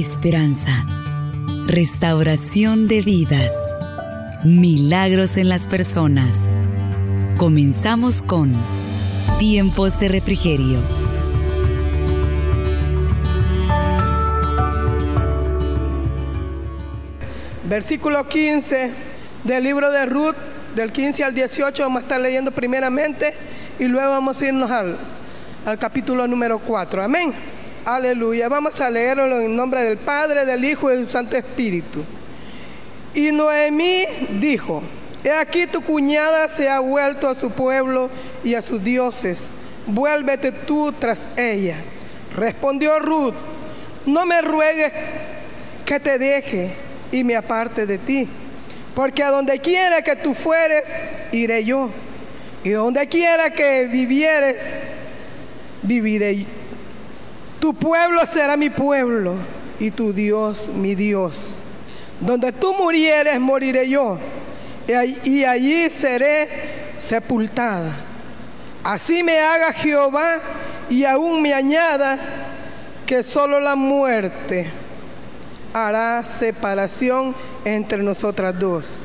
esperanza, restauración de vidas, milagros en las personas. Comenzamos con Tiempos de Refrigerio. Versículo 15 del libro de Ruth, del 15 al 18, vamos a estar leyendo primeramente y luego vamos a irnos al, al capítulo número 4. Amén. Aleluya. Vamos a leerlo en nombre del Padre, del Hijo y del Santo Espíritu. Y Noemí dijo, he aquí tu cuñada se ha vuelto a su pueblo y a sus dioses. Vuélvete tú tras ella. Respondió Ruth, no me ruegues que te deje y me aparte de ti, porque a donde quiera que tú fueres, iré yo. Y donde quiera que vivieres, viviré. Tu pueblo será mi pueblo y tu Dios mi Dios. Donde tú murieres, moriré yo. Y allí seré sepultada. Así me haga Jehová y aún me añada que solo la muerte hará separación entre nosotras dos.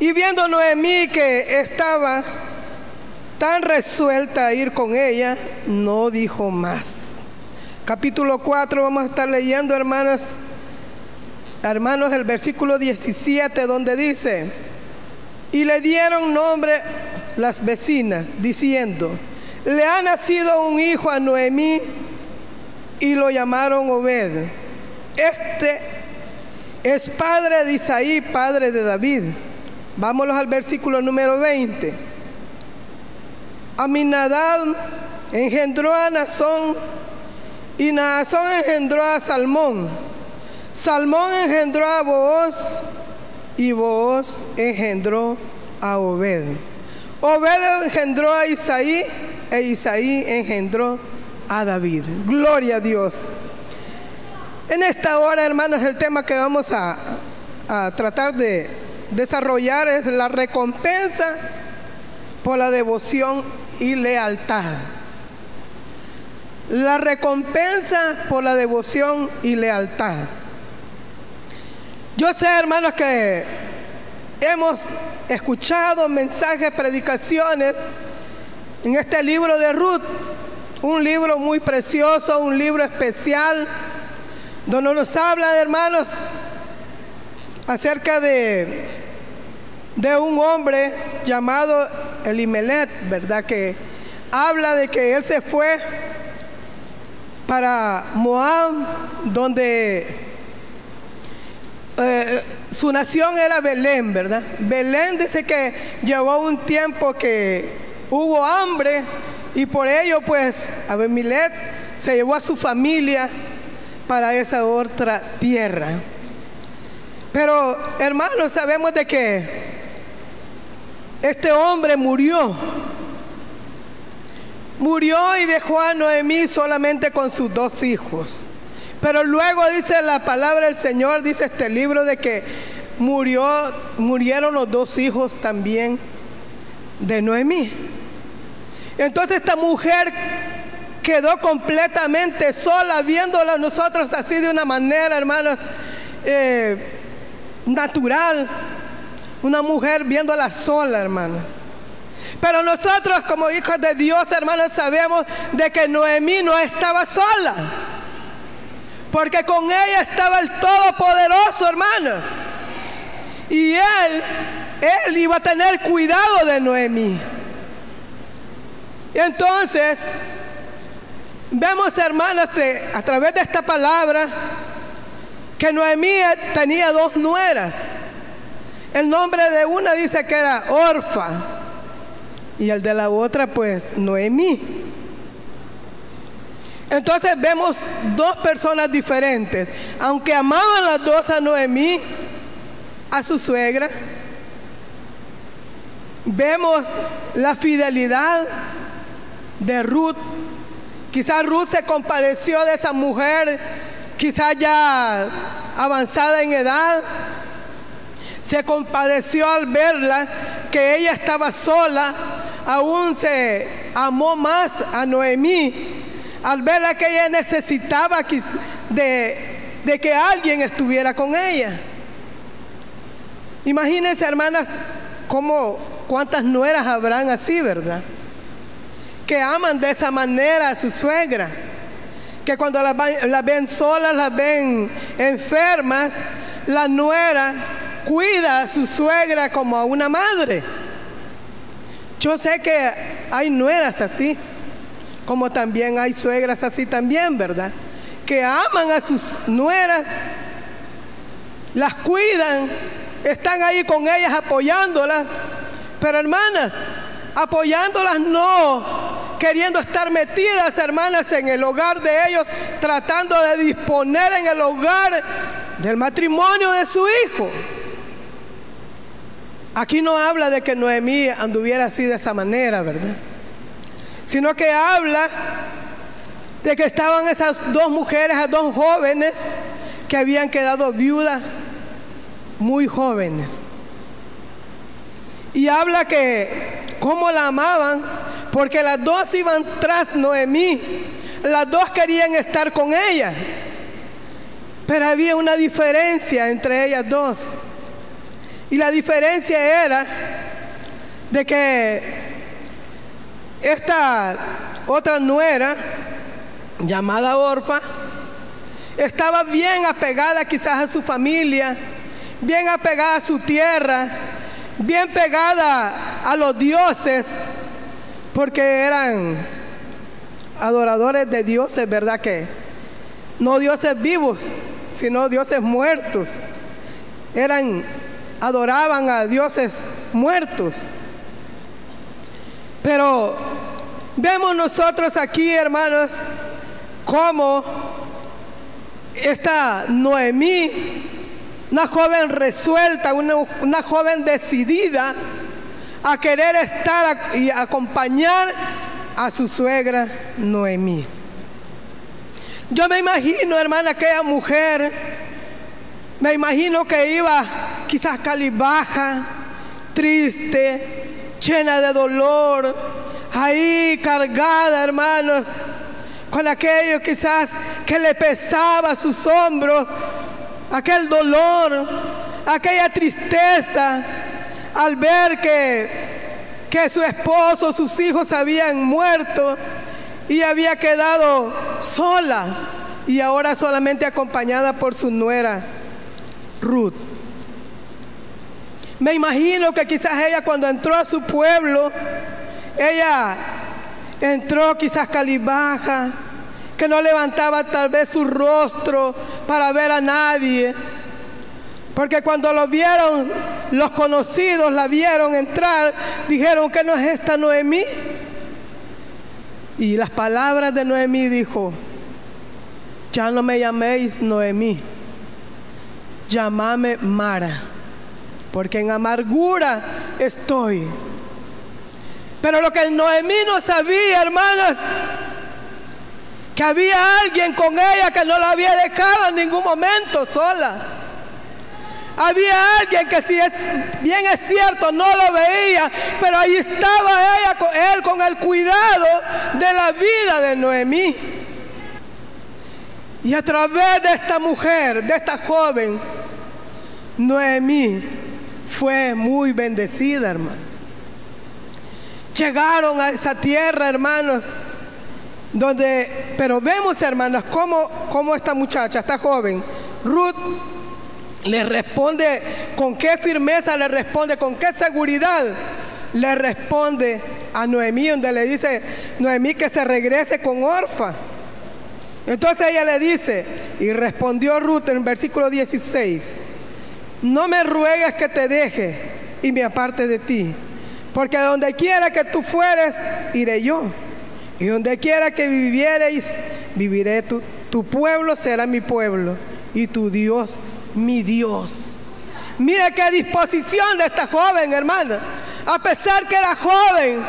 Y viendo Noemí que estaba tan resuelta a ir con ella, no dijo más. Capítulo 4, vamos a estar leyendo, hermanas, hermanos, el versículo 17, donde dice, y le dieron nombre las vecinas, diciendo, le ha nacido un hijo a Noemí y lo llamaron Obed. Este es padre de Isaí, padre de David. Vámonos al versículo número 20. Aminadab engendró a Nazón y Nazón engendró a Salmón. Salmón engendró a Booz y Booz engendró a Obed. Obed engendró a Isaí e Isaí engendró a David. Gloria a Dios. En esta hora, hermanos, el tema que vamos a tratar de desarrollar es la recompensa por la devoción y lealtad. La recompensa por la devoción y lealtad. Yo sé, hermanos, que hemos escuchado mensajes, predicaciones en este libro de Ruth, un libro muy precioso, un libro especial, donde nos habla, hermanos, acerca de, de un hombre llamado Elimelet, ¿verdad? Que habla de que él se fue para Moab, donde eh, su nación era Belén, ¿verdad? Belén dice que llevó un tiempo que hubo hambre y por ello pues Abemilet se llevó a su familia para esa otra tierra. Pero hermanos, sabemos de que este hombre murió. Murió y dejó a Noemí solamente con sus dos hijos. Pero luego dice la palabra del Señor, dice este libro de que murió, murieron los dos hijos también de Noemí. Entonces esta mujer quedó completamente sola, viéndola nosotros así de una manera, hermanos, eh, natural. Una mujer viéndola sola, hermano. Pero nosotros como hijos de Dios, hermanos, sabemos de que Noemí no estaba sola. Porque con ella estaba el Todopoderoso, hermanos. Y él, él iba a tener cuidado de Noemí. Y entonces, vemos, hermanas, a través de esta palabra, que Noemí tenía dos nueras. El nombre de una dice que era Orfa y el de la otra pues Noemí. Entonces vemos dos personas diferentes. Aunque amaban las dos a Noemí, a su suegra, vemos la fidelidad de Ruth. Quizás Ruth se compadeció de esa mujer, quizás ya avanzada en edad. Se compadeció al verla, que ella estaba sola, aún se amó más a Noemí al ver que ella necesitaba de, que alguien estuviera con ella. Imagínense, hermanas, cómo, cuántas nueras habrán así, ¿verdad? Que aman de esa manera a su suegra. Que cuando las, ven solas, las ven enfermas, la nuera cuida a su suegra como a una madre. Yo sé que hay nueras así, como también hay suegras así también, ¿verdad? Que aman a sus nueras, las cuidan están ahí con ellas apoyándolas. Pero hermanas, apoyándolas no, queriendo estar metidas, hermanas, en el hogar de ellos, tratando de disponer en el hogar del matrimonio de su hijo. Aquí no habla de que Noemí anduviera así de esa manera, ¿verdad? Sino que habla de que estaban esas dos mujeres, esas dos jóvenes que habían quedado viudas muy jóvenes. Y habla que cómo la amaban, porque las dos iban tras Noemí, las dos querían estar con ella, pero había una diferencia entre ellas dos. Y la diferencia era de que esta otra nuera, llamada Orfa, estaba bien apegada quizás a su familia, bien apegada a su tierra, bien pegada a los dioses, porque eran adoradores de dioses, ¿verdad que? No dioses vivos, sino dioses muertos. Eran, adoraban a dioses muertos. Pero vemos nosotros aquí, hermanos, cómo esta Noemí una joven resuelta, una, joven decidida a querer estar y acompañar a su suegra Noemí. Yo me imagino, hermana, aquella mujer, me imagino que iba quizás calibaja, triste, llena de dolor, ahí cargada, hermanos, con aquello quizás que le pesaba sus hombros aquel dolor, aquella tristeza al ver que, que su esposo, sus hijos habían muerto y había quedado sola y ahora solamente acompañada por su nuera Ruth. Me imagino que quizás ella cuando entró a su pueblo, ella entró quizás calibaja, que no levantaba tal vez su rostro para ver a nadie. Porque cuando lo vieron, los conocidos la vieron entrar, dijeron que no es esta Noemí. Y las palabras de Noemí dijo, ya no me llaméis Noemí, llamame Mara, porque en amargura estoy. Pero lo que Noemí no sabía, hermanas, que había alguien con ella que no la había dejado en ningún momento sola. Había alguien que si es bien es cierto no lo veía, pero ahí estaba ella, él con el cuidado de la vida de Noemí. Y a través de esta mujer, de esta joven, Noemí fue muy bendecida, hermanos. Llegaron a esa tierra, hermanos, donde, pero vemos, hermanas, cómo, cómo esta muchacha, esta joven, Ruth, le responde con qué firmeza, le responde con qué seguridad, le responde a Noemí, donde le dice Noemí que se regrese con Orfa. Entonces ella le dice, y respondió Ruth en el versículo 16, no me ruegues que te deje y me aparte de ti, porque donde quiera que tú fueres, iré yo. Y donde quiera que viviereis, viviré tu, tu pueblo será mi pueblo y tu Dios mi Dios. Mira qué disposición de esta joven, hermana. A pesar que era joven,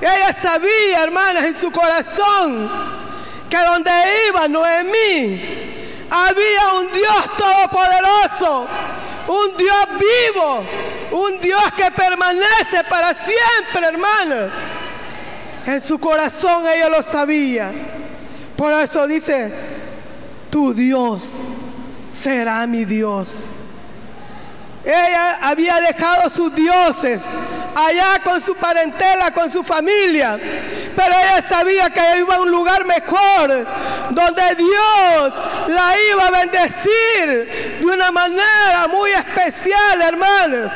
ella sabía, hermanas, en su corazón que donde iba Noemí había un Dios todopoderoso, un Dios vivo, un Dios que permanece para siempre, hermana. En su corazón ella lo sabía. Por eso dice, tu Dios será mi Dios. Ella había dejado sus dioses allá con su parentela, con su familia. Pero ella sabía que iba a un lugar mejor, donde Dios la iba a bendecir de una manera muy especial, hermanos.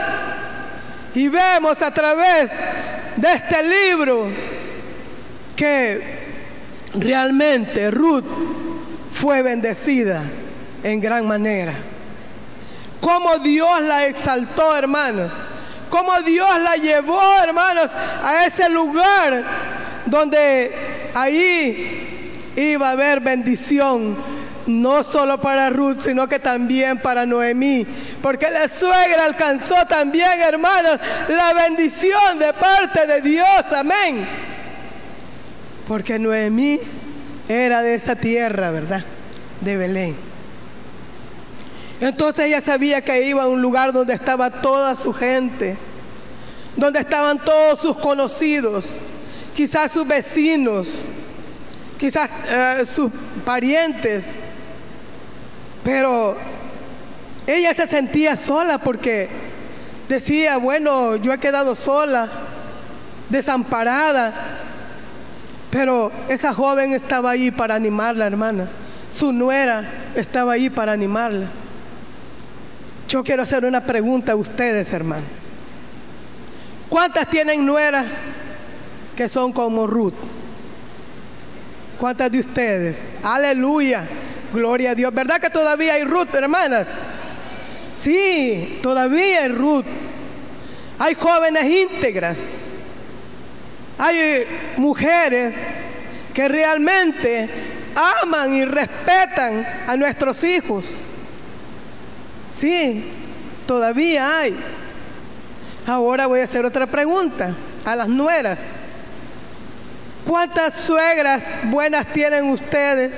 Y vemos a través de este libro que realmente Ruth fue bendecida en gran manera. Cómo Dios la exaltó, hermanos. Cómo Dios la llevó, hermanos, a ese lugar donde ahí iba a haber bendición. No solo para Ruth, sino que también para Noemí. Porque la suegra alcanzó también, hermanos, la bendición de parte de Dios. Amén. Porque Noemí era de esa tierra, ¿verdad? De Belén. Entonces ella sabía que iba a un lugar donde estaba toda su gente, donde estaban todos sus conocidos, quizás sus vecinos, quizás eh, sus parientes, pero ella se sentía sola porque decía, bueno, yo he quedado sola, desamparada, pero esa joven estaba ahí para animarla, hermana. Su nuera estaba ahí para animarla. Yo quiero hacer una pregunta a ustedes, hermano. ¿Cuántas tienen nueras que son como Ruth? ¿Cuántas de ustedes? Aleluya. Gloria a Dios. ¿Verdad que todavía hay Ruth, hermanas? Sí, todavía hay Ruth. Hay jóvenes íntegras. Hay mujeres que realmente aman y respetan a nuestros hijos. Sí, todavía hay. Ahora voy a hacer otra pregunta a las nueras. ¿Cuántas suegras buenas tienen ustedes?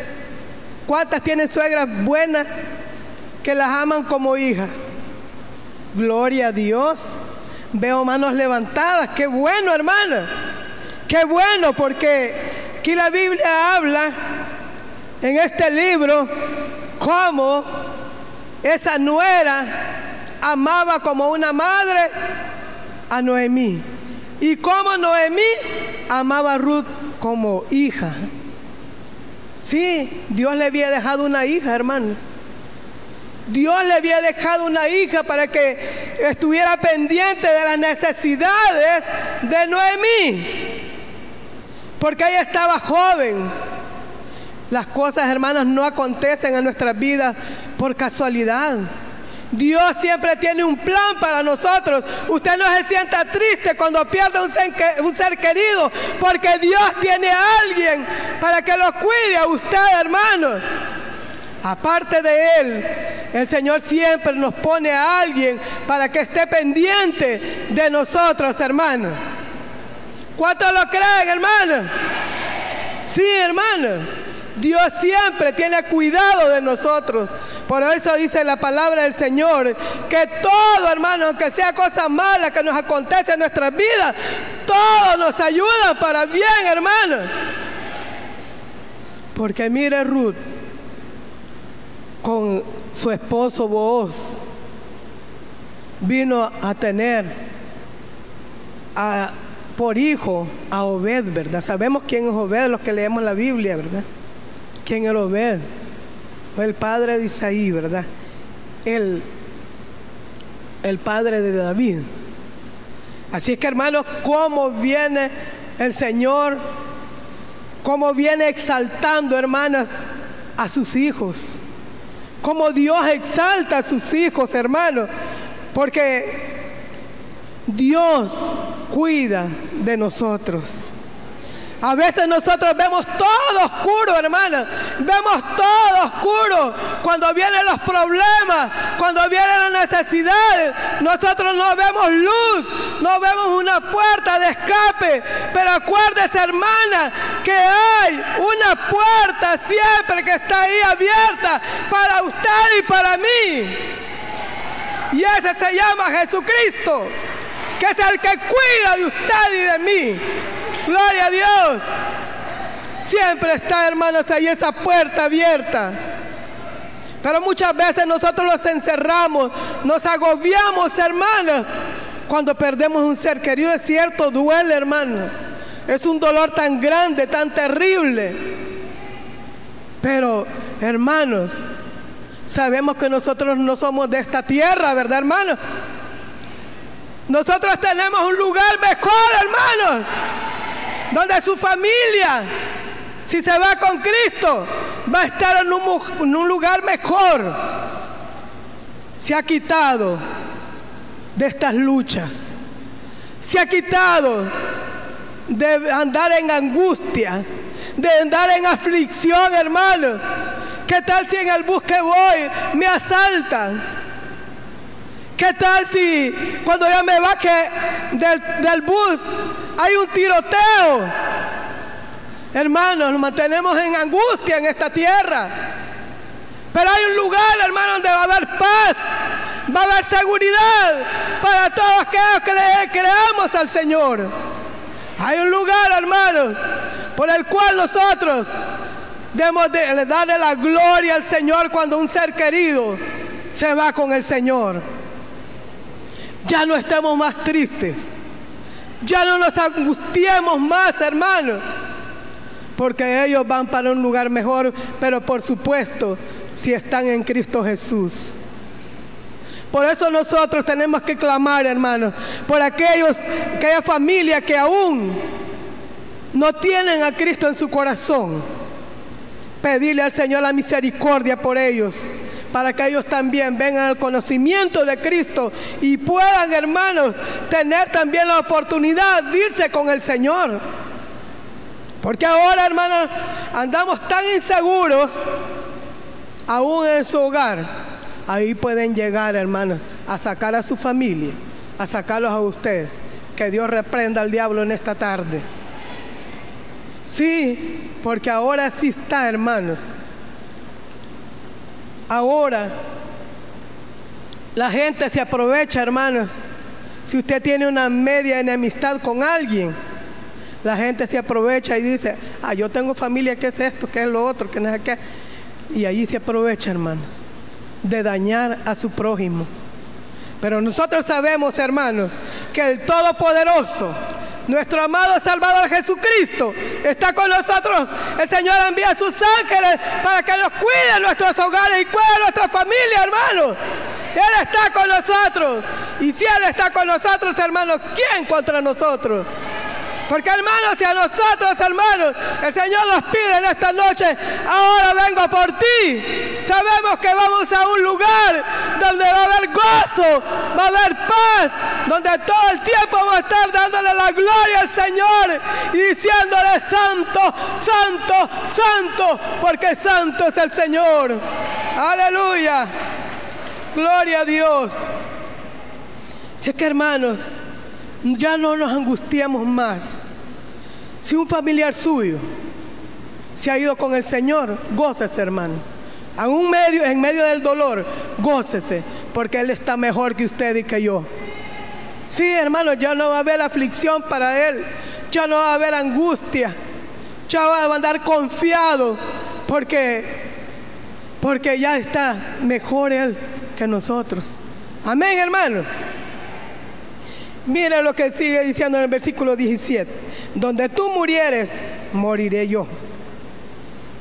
¿Cuántas tienen suegras buenas que las aman como hijas? Gloria a Dios. Veo manos levantadas. Qué bueno, hermana. Qué bueno, porque aquí la Biblia habla en este libro cómo esa nuera amaba como una madre a Noemí. Y como Noemí amaba a Ruth como hija. Sí, Dios le había dejado una hija, hermanos. Dios le había dejado una hija para que estuviera pendiente de las necesidades de Noemí. Porque ella estaba joven. Las cosas, hermanos, no acontecen en nuestras vidas por casualidad. Dios siempre tiene un plan para nosotros. Usted no se sienta triste cuando pierde un ser, un ser, querido, porque Dios tiene a alguien para que lo cuide a usted, hermano. Aparte de Él, el Señor siempre nos pone a alguien para que esté pendiente de nosotros, hermano. ¿Cuántos lo creen, hermano? Sí, hermano. Dios siempre tiene cuidado de nosotros. Por eso dice la palabra del Señor, que todo hermano, aunque sea cosa mala que nos acontece en nuestras vidas, todo nos ayuda para bien, hermano. Porque mire Ruth con su esposo Boaz vino a tener por hijo a Obed, ¿verdad? Sabemos quién es Obed, los que leemos la Biblia, ¿verdad? ¿Quién era Obed? Fue el padre de Isaí, ¿verdad? El, el padre de David. Así es que hermanos, cómo viene el Señor, cómo viene exaltando, hermanas, a sus hijos. Cómo Dios exalta a sus hijos, hermanos. Porque Dios cuida de nosotros. A veces nosotros vemos todo oscuro, hermana. Vemos todo oscuro. Cuando vienen los problemas, cuando vienen las necesidades, nosotros no vemos luz, no vemos una puerta de escape. Pero acuérdese, hermana, que hay una puerta siempre que está ahí abierta para usted y para mí. Y ese se llama Jesucristo, que es el que cuida de usted y de mí. Gloria a Dios. Siempre está, hermanos, ahí esa puerta abierta. Pero muchas veces nosotros nos encerramos, nos agobiamos, hermanos, cuando perdemos un ser querido. Es cierto, duele, hermano. Es un dolor tan grande, tan terrible. Pero, hermanos, sabemos que nosotros no somos de esta tierra, ¿verdad, hermanos? Nosotros tenemos un lugar mejor, hermanos, donde su familia, si se va con Cristo, va a estar en un, lugar mejor. Se ha quitado de estas luchas. Se ha quitado de andar en angustia, de andar en aflicción, hermanos. ¿Qué tal si en el bus que voy me asaltan? ¿Qué tal si cuando ya me baje del, del bus hay un tiroteo? Hermanos, nos mantenemos en angustia en esta tierra. Pero hay un lugar, hermano, donde va a haber paz, va a haber seguridad para todos aquellos que le creamos al Señor. Hay un lugar, hermanos, por el cual nosotros debemos de darle la gloria al Señor cuando un ser querido se va con el Señor. Ya no estemos más tristes. Ya no nos angustiemos más, hermanos. Porque ellos van para un lugar mejor, pero por supuesto, si están en Cristo Jesús. Por eso nosotros tenemos que clamar, hermanos, por aquellos, aquella familia que aún no tienen a Cristo en su corazón. Pedirle al Señor la misericordia por ellos para que ellos también vengan al conocimiento de Cristo y puedan, hermanos, tener también la oportunidad de irse con el Señor. Porque ahora, hermanos, andamos tan inseguros, aún en su hogar. Ahí pueden llegar, hermanos, a sacar a su familia, a sacarlos a ustedes. Que Dios reprenda al diablo en esta tarde. Sí, porque ahora sí está, hermanos, Ahora, la gente se aprovecha, hermanos. Si usted tiene una media enemistad con alguien, la gente se aprovecha y dice, ah, yo tengo familia, ¿qué es esto? ¿Qué es lo otro? ¿Qué no es qué? Y ahí se aprovecha, hermano, de dañar a su prójimo. Pero nosotros sabemos, hermanos, que el Todopoderoso, nuestro amado Salvador Jesucristo está con nosotros. El Señor envía a sus ángeles para que nos cuiden nuestros hogares y cuiden nuestra familia, hermanos. Él está con nosotros. Y si Él está con nosotros, hermanos, ¿quién contra nosotros? Porque hermanos, si a nosotros, hermanos, el Señor nos pide en esta noche, ahora vengo por ti. Sabemos que vamos a un lugar donde va a haber gozo, va a haber paz, donde todo el tiempo vamos a estar dándole la gloria al Señor y diciéndole santo, santo, santo, porque santo es el Señor. Aleluya. Gloria a Dios. Sé que hermanos, ya no nos angustiamos más. Si un familiar suyo se ha ido con el Señor, gócese, hermano. En, medio, en medio del dolor, gócese, porque Él está mejor que usted y que yo. Sí, hermano, ya no va a haber aflicción para Él, ya no va a haber angustia, ya va a andar confiado, porque, porque ya está mejor Él que nosotros. Amén, hermano. Mira lo que sigue diciendo en el versículo 17. Donde tú murieres, moriré yo.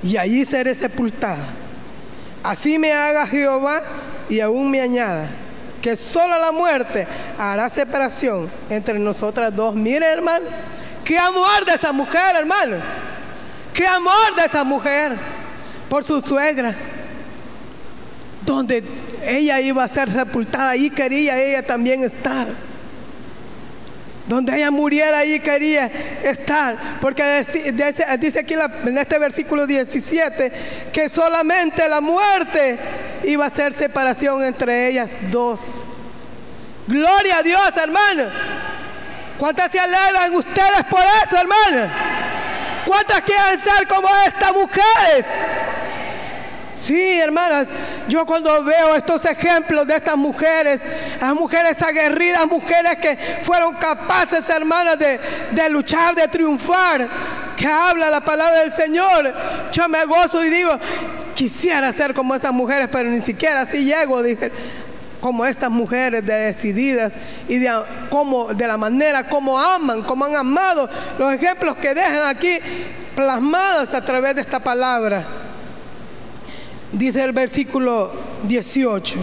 Y allí seré sepultada. Así me haga Jehová y aún me añada que solo la muerte hará separación entre nosotras dos. Mire, hermano, qué amor de esa mujer, hermano. Qué amor de esa mujer por su suegra. Donde ella iba a ser sepultada, ahí quería ella también estar. Donde ella muriera, ahí quería estar. Porque dice aquí en este versículo 17 que solamente la muerte iba a ser separación entre ellas dos. Gloria a Dios, hermano. ¿Cuántas se alegran ustedes por eso, hermano? ¿Cuántas quieren ser como estas mujeres? Sí, hermanas, yo cuando veo estos ejemplos de estas mujeres, las mujeres aguerridas, mujeres que fueron capaces, hermanas, de, luchar, de triunfar, que habla la palabra del Señor, yo me gozo y digo, quisiera ser como esas mujeres, pero ni siquiera así llego, dije, como estas mujeres decididas y como, de la manera como aman, como han amado, los ejemplos que dejan aquí plasmados a través de esta palabra. Dice el versículo 18.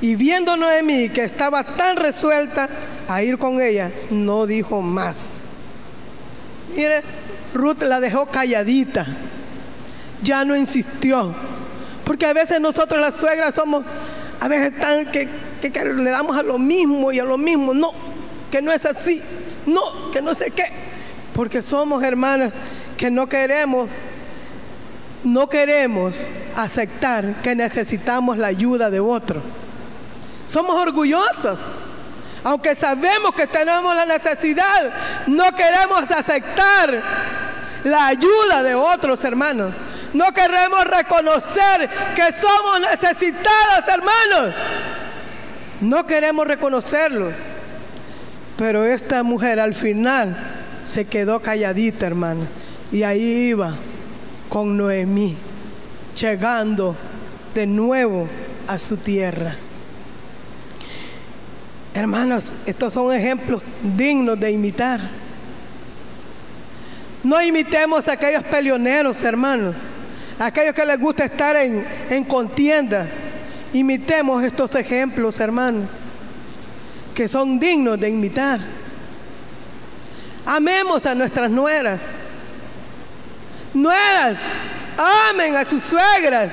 Y viendo Noemí que estaba tan resuelta a ir con ella, no dijo más. Mire, Ruth la dejó calladita, ya no insistió. Porque a veces nosotros las suegras somos, a veces tan que, que, que le damos a lo mismo y a lo mismo. No, que no es así. No, que no sé qué. Porque somos hermanas que no queremos, no queremos aceptar que necesitamos la ayuda de otro. Somos orgullosas. Aunque sabemos que tenemos la necesidad, no queremos aceptar la ayuda de otros hermanos. No queremos reconocer que somos necesitadas, hermanos. No queremos reconocerlo. Pero esta mujer al final se quedó calladita, hermano. Y ahí iba con Noemí, llegando de nuevo a su tierra. Hermanos, estos son ejemplos dignos de imitar. No imitemos a aquellos peleoneros, hermanos, a aquellos que les gusta estar en, en contiendas. Imitemos estos ejemplos, hermanos, que son dignos de imitar. Amemos a nuestras nueras. Nueras, amen a sus suegras.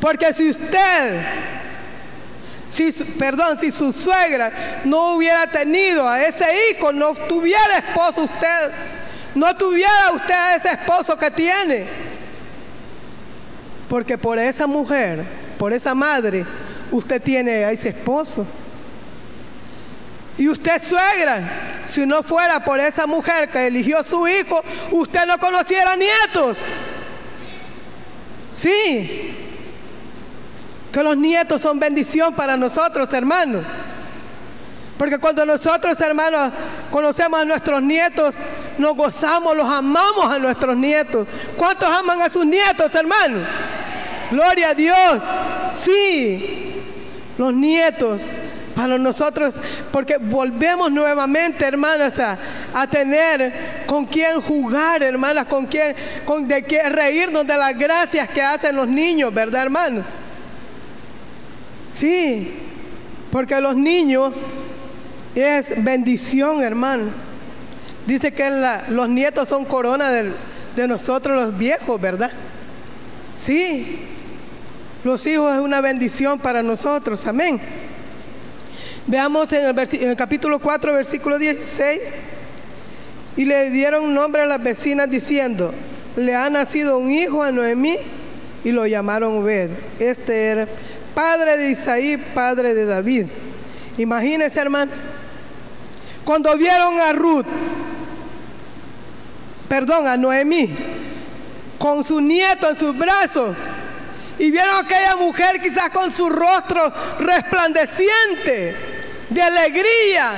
Porque si usted si, perdón, si su suegra no hubiera tenido a ese hijo, no tuviera esposo usted, no tuviera usted a ese esposo que tiene. Porque por esa mujer, por esa madre, usted tiene a ese esposo. Y usted suegra, si no fuera por esa mujer que eligió a su hijo, usted no conociera nietos. Sí, que los nietos son bendición para nosotros, hermanos. Porque cuando nosotros, hermanos, conocemos a nuestros nietos, nos gozamos, los amamos a nuestros nietos. ¿Cuántos aman a sus nietos, hermanos? Gloria a Dios. Sí, los nietos para nosotros, porque volvemos nuevamente, hermanas, a, tener con quién jugar, hermanas, con quién, con de qué reírnos de las gracias que hacen los niños, ¿verdad, hermanos? Sí, porque los niños es bendición, hermano. Dice que los nietos son corona de, de nosotros los viejos, ¿verdad? Sí, los hijos es una bendición para nosotros, amén. Veamos en el, capítulo 4, versículo 16. Y le dieron nombre a las vecinas diciendo, le ha nacido un hijo a Noemí y lo llamaron Obed. Este era padre de Isaí, padre de David. Imagínense, hermano, cuando vieron a Ruth, perdón, a Noemí, con su nieto en sus brazos, y vieron a aquella mujer quizás con su rostro resplandeciente, de alegría,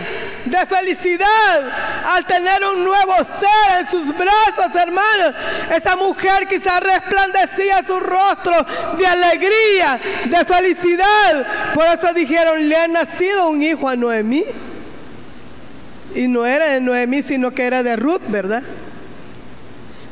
de felicidad al tener un nuevo ser en sus brazos, hermanos. Esa mujer quizás resplandecía su rostro de alegría, de felicidad. Por eso dijeron, le ha nacido un hijo a Noemí. Y no era de Noemí, sino que era de Ruth, ¿verdad?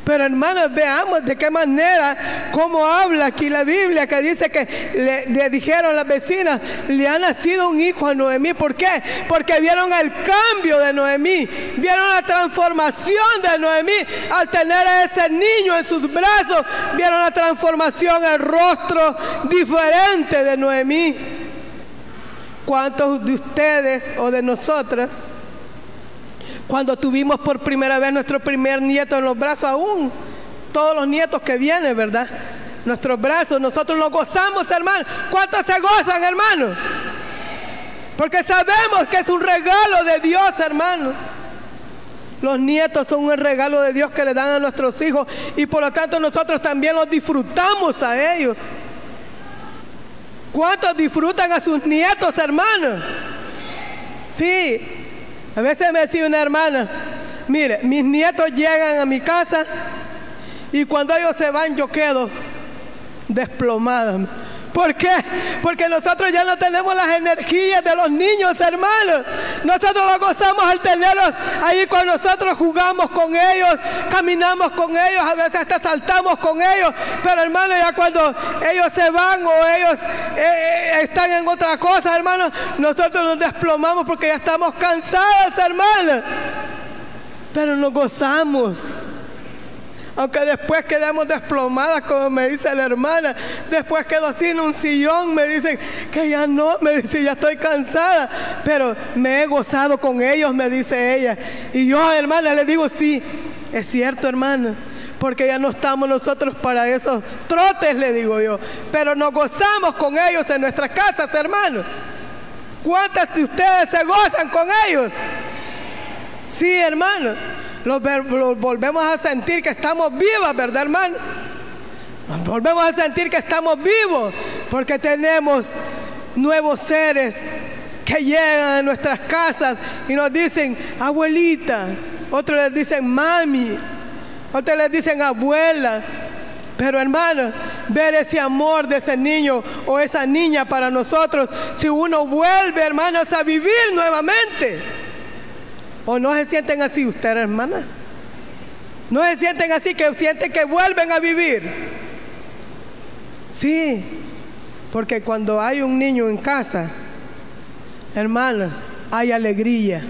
Pero hermanos, veamos de qué manera, cómo habla aquí la Biblia, que dice que le, le, dijeron las vecinas, le ha nacido un hijo a Noemí. ¿Por qué? Porque vieron el cambio de Noemí, vieron la transformación de Noemí al tener a ese niño en sus brazos, vieron la transformación, el rostro diferente de Noemí. ¿Cuántos de ustedes o de nosotras? Cuando tuvimos por primera vez nuestro primer nieto en los brazos, aún todos los nietos que vienen, ¿verdad? Nuestros brazos, nosotros nos gozamos, hermano. ¿Cuántos se gozan, hermano? Porque sabemos que es un regalo de Dios, hermano. Los nietos son un regalo de Dios que le dan a nuestros hijos y por lo tanto nosotros también los disfrutamos a ellos. ¿Cuántos disfrutan a sus nietos, hermanos? Sí, a veces me decía una hermana, mire, mis nietos llegan a mi casa Y cuando ellos se van, yo quedo desplomada. ¿Por qué? Porque nosotros ya no tenemos las energías de los niños, hermanos. Nosotros lo gozamos al tenerlos ahí cuando nosotros jugamos con ellos, caminamos con ellos, a veces hasta saltamos con ellos. Pero hermanos, ya cuando ellos se van o ellos eh, eh, están en otra cosa, hermanos, nosotros nos desplomamos porque ya estamos cansados, hermanos. Pero nos gozamos. Aunque después quedamos desplomadas, como me dice la hermana, después quedo así en un sillón, me dicen que ya no, me dice, ya estoy cansada, pero me he gozado con ellos, me dice ella. Y yo, hermana, le digo, sí, es cierto, hermana porque ya no estamos nosotros para esos trotes, le digo yo, pero nos gozamos con ellos en nuestras casas, hermanos. ¿Cuántas de ustedes se gozan con ellos? Sí, hermano los, volvemos a sentir que estamos vivas, ¿verdad, hermano? Nos volvemos a sentir que estamos vivos porque tenemos nuevos seres que llegan a nuestras casas y nos dicen abuelita, otros les dicen mami, otros les dicen abuela. Pero hermano, ver ese amor de ese niño o esa niña para nosotros, si uno vuelve, hermanos, a vivir nuevamente. ¿O no se sienten así ustedes, hermana? ¿No se sienten así que sienten que vuelven a vivir? Sí, porque cuando hay un niño en casa, hermanas, hay alegría.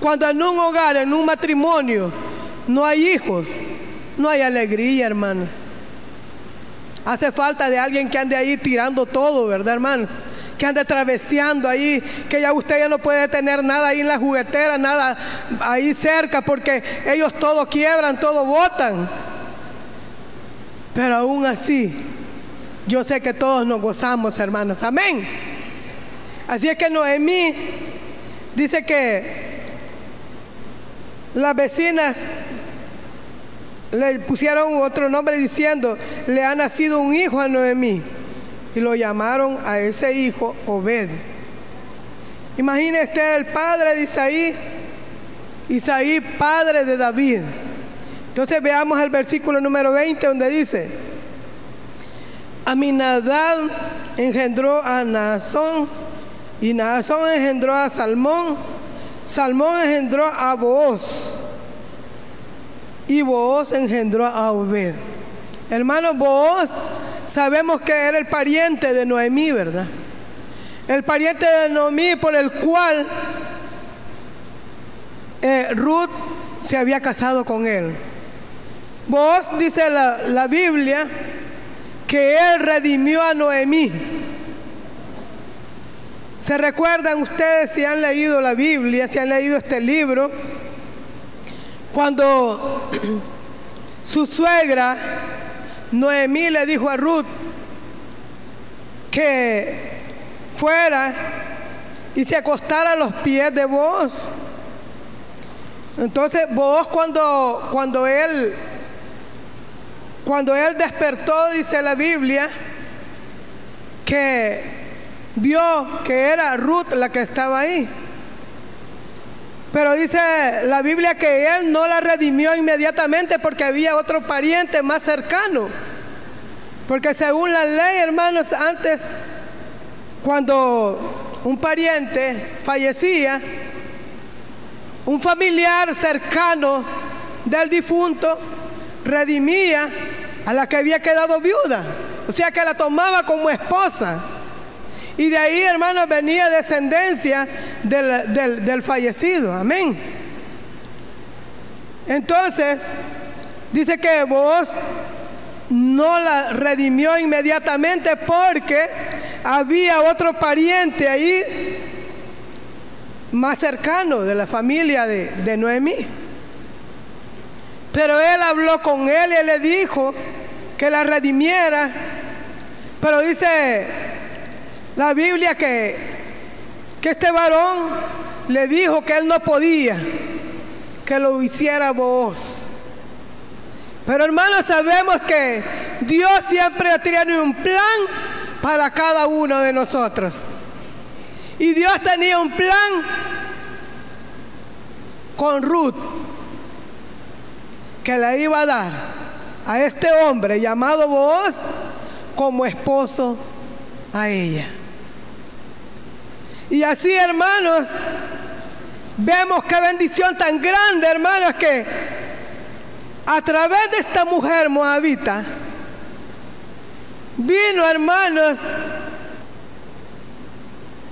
Cuando en un hogar, en un matrimonio, no hay hijos, no hay alegría, hermano. Hace falta de alguien que ande ahí tirando todo, ¿verdad, hermano? Que anda traveseando ahí, que ya usted ya no puede tener nada ahí en la juguetera, nada ahí cerca, porque ellos todo quiebran, todo botan. Pero aún así, yo sé que todos nos gozamos, hermanos. Amén. Así es que Noemí dice que las vecinas le pusieron otro nombre diciendo, le ha nacido un hijo a Noemí y lo llamaron a ese hijo Obed. Imagínese el padre de Isaí, Isaí padre de David. Entonces veamos el versículo número 20 donde dice, Aminadab engendró a Naasón y Naasón engendró a Salmón, Salmón engendró a Booz y Booz engendró a Obed. Hermano Booz sabemos que era el pariente de Noemí, ¿verdad? El pariente de Noemí por el cual eh, Ruth se había casado con él. Vos, dice la, la Biblia, que él redimió a Noemí. ¿Se recuerdan ustedes si han leído la Biblia, si han leído este libro? Cuando su suegra Noemí le dijo a Ruth que fuera y se acostara a los pies de vos. Entonces vos cuando, cuando él cuando él despertó, dice la Biblia, que vio que era Ruth la que estaba ahí. Pero dice la Biblia que él no la redimió inmediatamente porque había otro pariente más cercano. Porque según la ley, hermanos, antes, cuando un pariente fallecía, un familiar cercano del difunto redimía a la que había quedado viuda. O sea que la tomaba como esposa. Y de ahí, hermanos, venía descendencia del, fallecido. Amén. Entonces, dice que vos no la redimió inmediatamente porque había otro pariente ahí más cercano de la familia de, de Noemí. Pero él habló con él y le dijo que la redimiera. Pero dice la Biblia que, que este varón le dijo que él no podía, que lo hiciera vos. Pero hermanos, sabemos que Dios siempre tiene un plan para cada uno de nosotros. Y Dios tenía un plan con Ruth que le iba a dar a este hombre llamado vos como esposo a ella. Y así, hermanos, vemos qué bendición tan grande, hermanos, que a través de esta mujer moabita, vino, hermanos,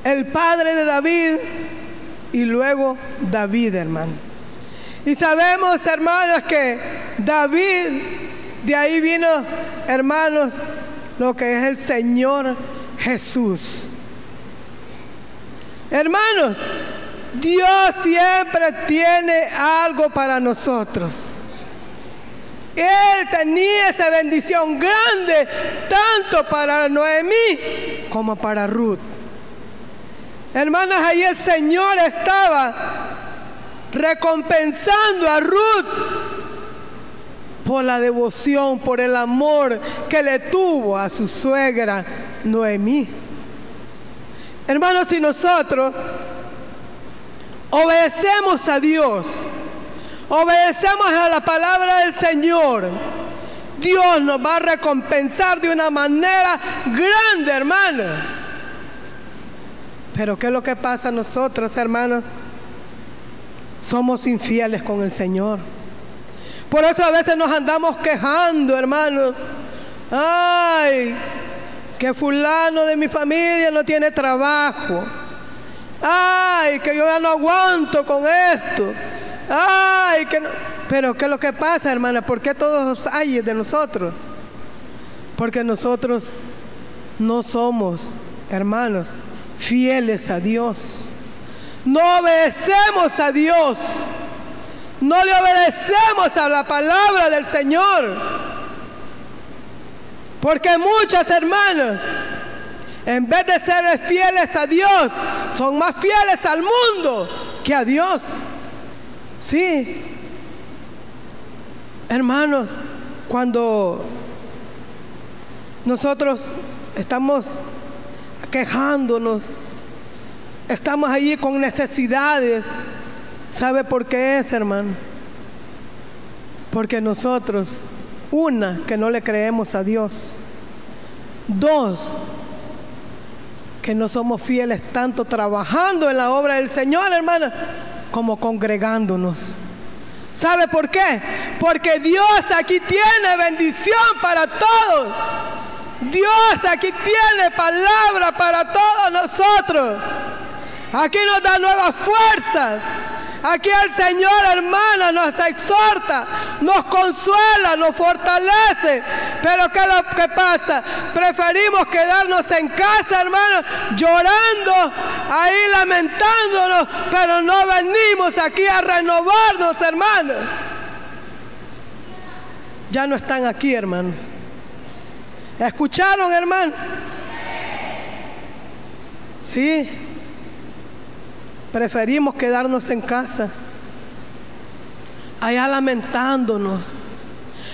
el padre de David y luego David, hermano. Y sabemos, hermanos, que David, de ahí vino, hermanos, lo que es el Señor Jesús. Hermanos, Dios siempre tiene algo para nosotros. Él tenía esa bendición grande, tanto para Noemí como para Ruth. Hermanas, ahí el Señor estaba recompensando a Ruth por la devoción, por el amor que le tuvo a su suegra Noemí. Hermanos, si nosotros obedecemos a Dios, obedecemos a la palabra del Señor, Dios nos va a recompensar de una manera grande, hermano. Pero ¿qué es lo que pasa a nosotros, hermanos? Somos infieles con el Señor. Por eso a veces nos andamos quejando, hermanos. Ay, que fulano de mi familia no tiene trabajo. Ay, que yo ya no aguanto con esto. Ay, que no. Pero ¿qué es lo que pasa, hermana? ¿Por qué todos hay de nosotros? Porque nosotros no somos, hermanos, fieles a Dios. No obedecemos a Dios. No le obedecemos a la palabra del Señor. Porque muchas hermanas, en vez de ser fieles a Dios, son más fieles al mundo que a Dios. Sí. Hermanos, cuando nosotros estamos quejándonos, estamos allí con necesidades, ¿sabe por qué es, hermano? Porque nosotros, una, que no le creemos a Dios. Dos, que no somos fieles tanto trabajando en la obra del Señor, hermana, como congregándonos. ¿Sabe por qué? Porque Dios aquí tiene bendición para todos. Dios aquí tiene palabra para todos nosotros. Aquí nos da nuevas fuerzas. Aquí el Señor, hermana, nos exhorta, nos consuela, nos fortalece. Pero ¿qué es lo que pasa? Preferimos quedarnos en casa, hermano, llorando, ahí lamentándonos, pero no venimos aquí a renovarnos, hermanos. Ya no están aquí, hermanos. ¿Escucharon, hermano? Sí. Preferimos quedarnos en casa. Allá lamentándonos.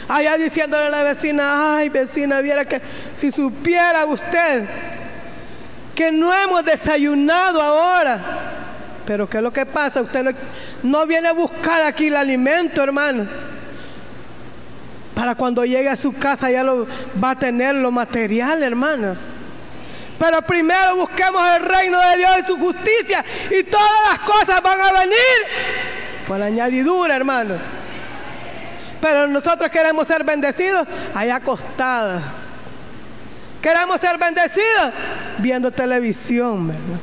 Allá diciéndole a la vecina, ay vecina, viera que si supiera usted que no hemos desayunado ahora. Pero ¿qué es lo que pasa? Usted no, viene a buscar aquí el alimento, hermano para cuando llegue a su casa ya lo, va a tener lo material, hermanos. Pero primero busquemos el reino de Dios y su justicia y todas las cosas van a venir por añadidura, hermanos. Pero nosotros queremos ser bendecidos allá acostadas. Queremos ser bendecidos viendo televisión, ¿verdad?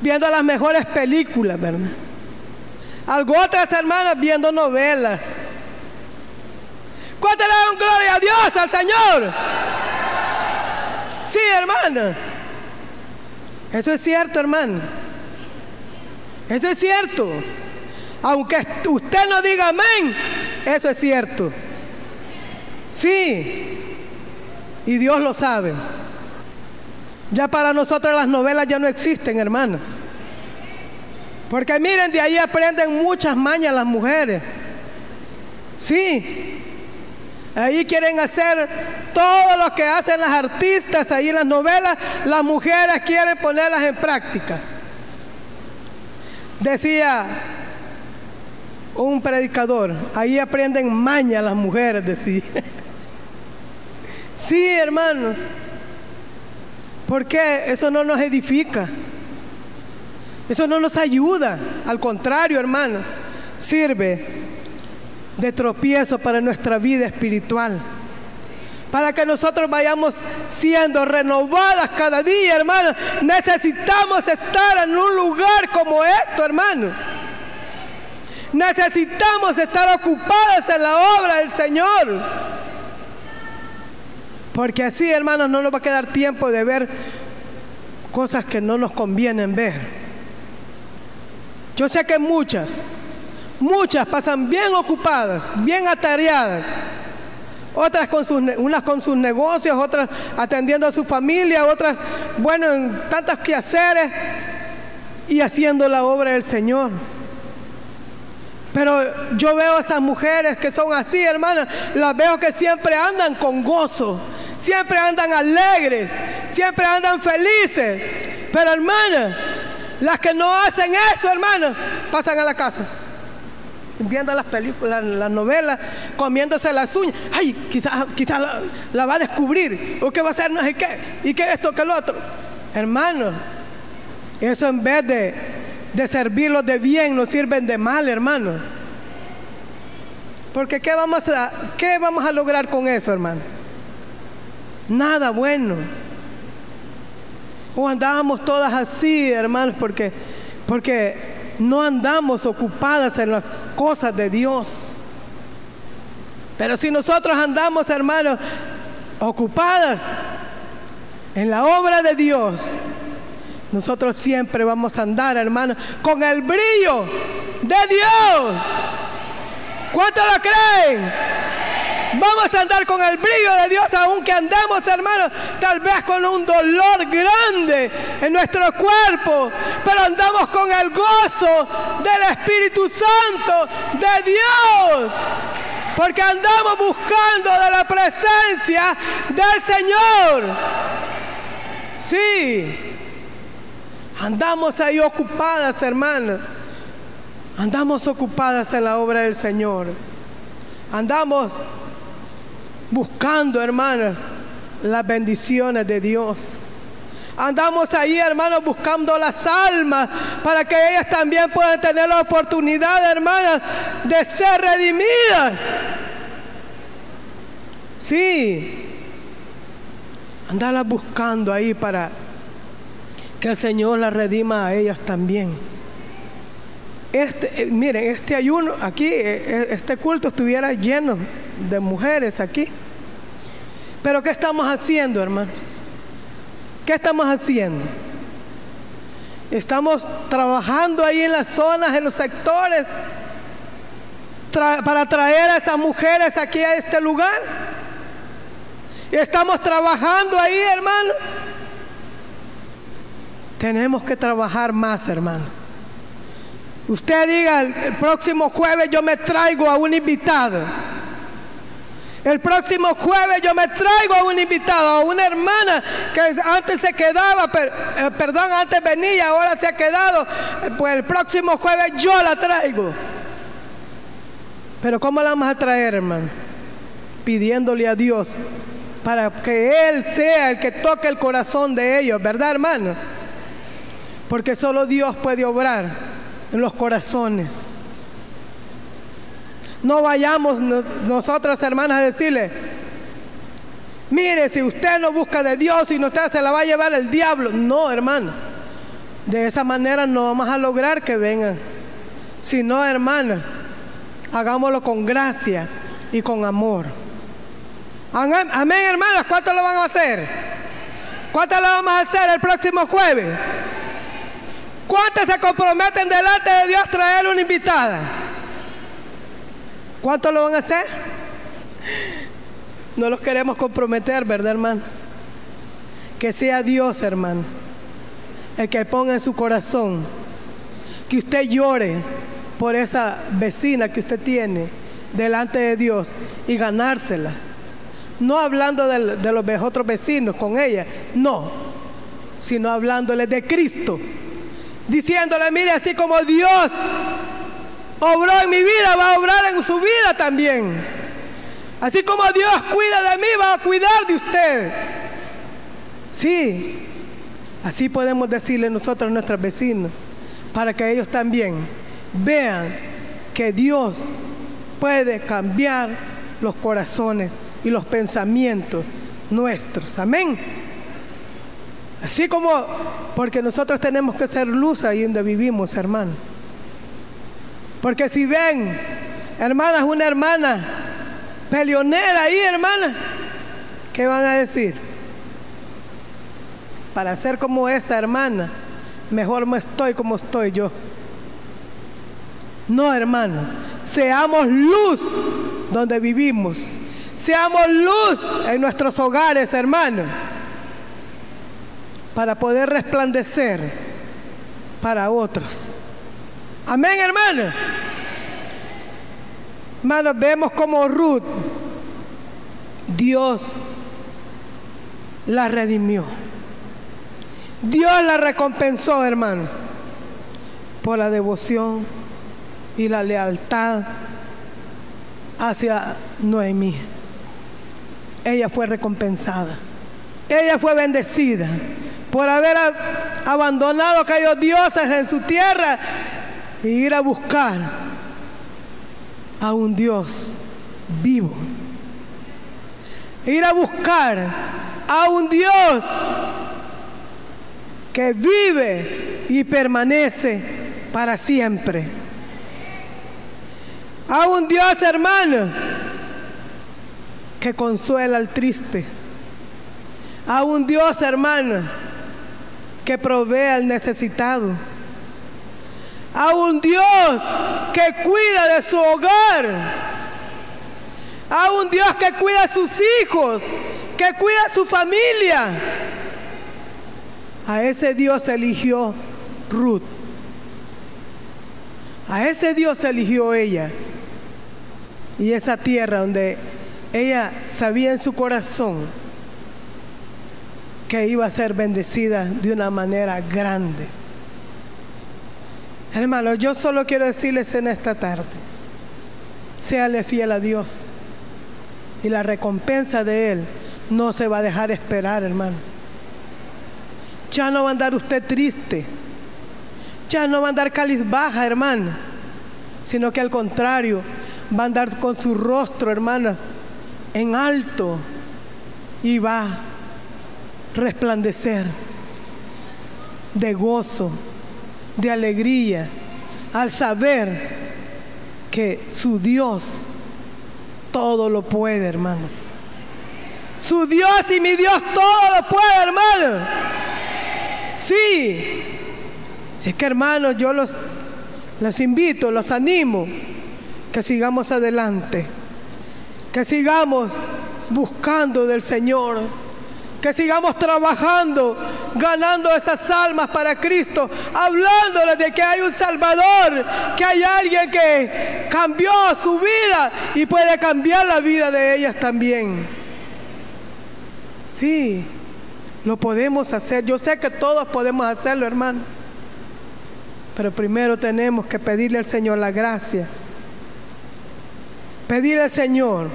Viendo las mejores películas, ¿verdad? Algo otras hermanas viendo novelas. ¿Cuánto le dan gloria a Dios, al Señor? Sí, hermano. Eso es cierto, hermano. Eso es cierto. Aunque usted no diga amén, eso es cierto. Sí. Y Dios lo sabe. Ya para nosotros las novelas ya no existen, hermanos. Porque miren, de ahí aprenden muchas mañas las mujeres. Sí. Ahí quieren hacer todo lo que hacen las artistas ahí las novelas, las mujeres quieren ponerlas en práctica. Decía un predicador. Ahí aprenden maña las mujeres, decía. sí, hermanos. Porque eso no nos edifica. Eso no nos ayuda. Al contrario, hermano, sirve de tropiezo para nuestra vida espiritual. Para que nosotros vayamos siendo renovadas cada día, hermano. Necesitamos estar en un lugar como esto, hermano. Necesitamos estar ocupadas en la obra del Señor. Porque así, hermanos, no nos va a quedar tiempo de ver cosas que no nos convienen ver. Yo sé que muchas, muchas pasan bien ocupadas, bien atareadas. Otras con sus, unas con sus negocios, otras atendiendo a su familia, otras, bueno, en tantos quehaceres y haciendo la obra del Señor. Pero yo veo a esas mujeres que son así, hermanas, las veo que siempre andan con gozo, siempre andan alegres, siempre andan felices. Pero hermanas, las que no hacen eso, hermanas, pasan a la casa. Viendo las películas, las novelas, comiéndose las uñas. Ay, quizás quizá la, va a descubrir. ¿O qué va a hacer? No sé qué. ¿Y qué esto, qué lo otro? Hermanos, eso en vez de de servirlos de bien, nos sirven de mal, hermano. Porque ¿qué vamos a, qué vamos a lograr con eso, hermano? Nada bueno. O andábamos todas así, hermanos, porque, porque no andamos ocupadas en las cosas de Dios. Pero si nosotros andamos, hermanos, ocupadas en la obra de Dios, nosotros siempre vamos a andar, hermano, con el brillo de Dios. ¿Cuántos lo creen? Vamos a andar con el brillo de Dios, aunque andemos, hermano, tal vez con un dolor grande en nuestro cuerpo, pero andamos con el gozo del Espíritu Santo de Dios, porque andamos buscando de la presencia del Señor. Sí. Andamos ahí ocupadas, hermanas. Andamos ocupadas en la obra del Señor. Andamos buscando, hermanas, las bendiciones de Dios. Andamos ahí, hermanos, buscando las almas para que ellas también puedan tener la oportunidad, hermanas, de ser redimidas. Sí. Andarlas buscando ahí para que el Señor la redima a ellas también. Este, eh, miren, este ayuno aquí, eh, eh, este culto estuviera lleno de mujeres aquí. Pero ¿qué estamos haciendo, hermanos? ¿Qué estamos haciendo? Estamos trabajando ahí en las zonas, en los sectores, para traer a esas mujeres aquí a este lugar. Estamos trabajando ahí, hermano. Tenemos que trabajar más, hermano. Usted diga, el próximo jueves yo me traigo a un invitado. El próximo jueves yo me traigo a un invitado, a una hermana que antes se quedaba, eh, perdón, antes venía, ahora se ha quedado. Pues el próximo jueves yo la traigo. Pero ¿cómo la vamos a traer, hermano? Pidiéndole a Dios para que Él sea el que toque el corazón de ellos, ¿verdad, hermano? porque solo Dios puede obrar en los corazones. No vayamos nosotras hermanas a decirle, mire, si usted no busca de Dios y no usted se la va a llevar el diablo. No, hermano. De esa manera no vamos a lograr que vengan. Si no, hermana, hagámoslo con gracia y con amor. Amén, hermanas. ¿Cuánto lo van a hacer? ¿Cuánto lo vamos a hacer el próximo jueves? ¿Cuántos se comprometen delante de Dios traer una invitada? ¿Cuántos lo van a hacer? No los queremos comprometer, ¿verdad, hermano? Que sea Dios, hermano, el que ponga en su corazón que usted llore por esa vecina que usted tiene delante de Dios y ganársela. No hablando de, de los otros vecinos con ella, no, sino hablándole de Cristo diciéndole, mire, así como Dios obró en mi vida, va a obrar en su vida también. Así como Dios cuida de mí, va a cuidar de usted. Sí, así podemos decirle nosotros a nuestros vecinos, para que ellos también vean que Dios puede cambiar los corazones y los pensamientos nuestros. Amén. Así como, porque nosotros tenemos que ser luz ahí donde vivimos, hermano. Porque si ven, hermanas, una hermana peleonera ahí, hermana, ¿qué van a decir? Para ser como esa hermana, mejor me estoy como estoy yo. No, hermano, seamos luz donde vivimos. Seamos luz en nuestros hogares, hermano para poder resplandecer para otros. Amén, hermano. Hermanos, vemos como Ruth, Dios la redimió. Dios la recompensó, hermano, por la devoción y la lealtad hacia Noemí. Ella fue recompensada. Ella fue bendecida por haber abandonado aquellos dioses en su tierra ir a buscar a un Dios vivo. Ir a buscar a un Dios que vive y permanece para siempre. A un Dios, hermano, que consuela al triste. A un Dios, hermano, que provee al necesitado. A un Dios que cuida de su hogar. A un Dios que cuida a sus hijos, que cuida a su familia. A ese Dios eligió Ruth. A ese Dios eligió ella. Y esa tierra donde ella sabía en su corazón que iba a ser bendecida de una manera grande. Hermano, yo solo quiero decirles en esta tarde, séale fiel a Dios y la recompensa de Él no se va a dejar esperar, hermano. Ya no va a andar usted triste, ya no va a andar cáliz baja, hermano, sino que al contrario, va a andar con su rostro, hermano, en alto y va resplandecer de gozo, de alegría, al saber que su Dios todo lo puede, hermanos. Su Dios y mi Dios todo lo puede, hermanos. Sí. Si es que, hermanos, yo los, los invito, los animo, que sigamos adelante, que sigamos buscando del Señor que sigamos trabajando, ganando esas almas para Cristo, hablándoles de que hay un Salvador, que hay alguien que cambió su vida y puede cambiar la vida de ellas también. Sí, lo podemos hacer. Yo sé que todos podemos hacerlo, hermano. Pero primero tenemos que pedirle al Señor la gracia. Pedirle al Señor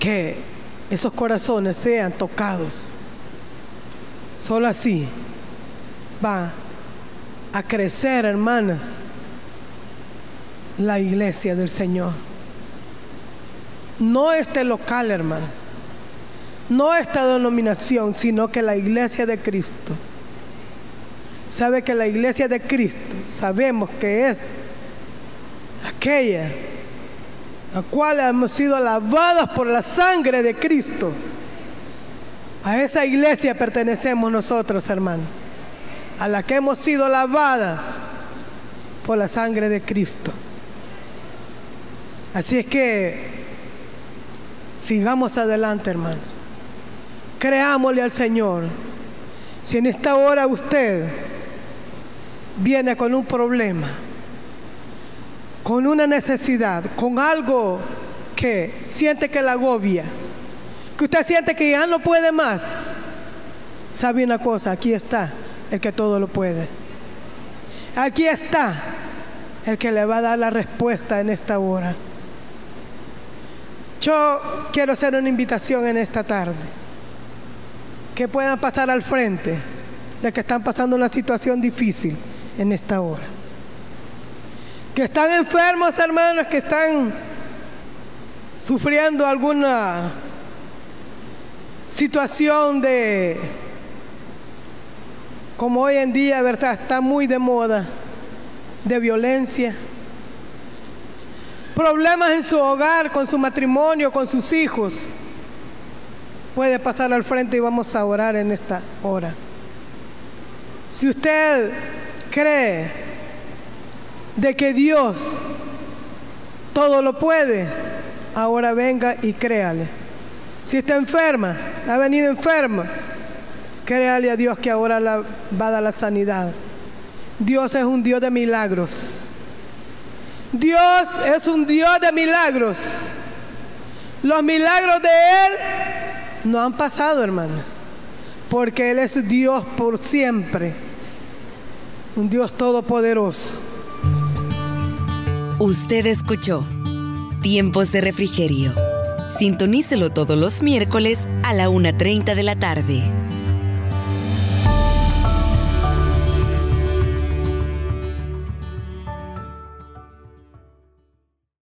que esos corazones sean tocados. Solo así va a crecer, hermanas, la iglesia del Señor. No este local, hermanas. No esta denominación, sino que la iglesia de Cristo. Sabe que la iglesia de Cristo, sabemos que es aquella la cual hemos sido lavados por la sangre de Cristo. A esa iglesia pertenecemos nosotros, hermanos, a la que hemos sido lavadas por la sangre de Cristo. Así es que sigamos adelante, hermanos. Creámosle al Señor. Si en esta hora usted viene con un problema, con una necesidad, con algo que siente que la agobia, que usted siente que ya no puede más, sabe una cosa, aquí está el que todo lo puede. Aquí está el que le va a dar la respuesta en esta hora. Yo quiero hacer una invitación en esta tarde. Que puedan pasar al frente los que están pasando una situación difícil en esta hora. Que están enfermos, hermanos, que están sufriendo alguna situación de, como hoy en día, ¿verdad? Está muy de moda, de violencia. Problemas en su hogar, con su matrimonio, con sus hijos. Puede pasar al frente y vamos a orar en esta hora. Si usted cree de que Dios todo lo puede, ahora venga y créale. Si está enferma, ha venido enferma, créale a Dios que ahora la, va a dar la sanidad. Dios es un Dios de milagros. Dios es un Dios de milagros. Los milagros de Él no han pasado, hermanas, porque Él es Dios por siempre, un Dios todopoderoso. Usted escuchó Tiempos de Refrigerio. Sintonícelo todos los miércoles a la 1.30 de la tarde.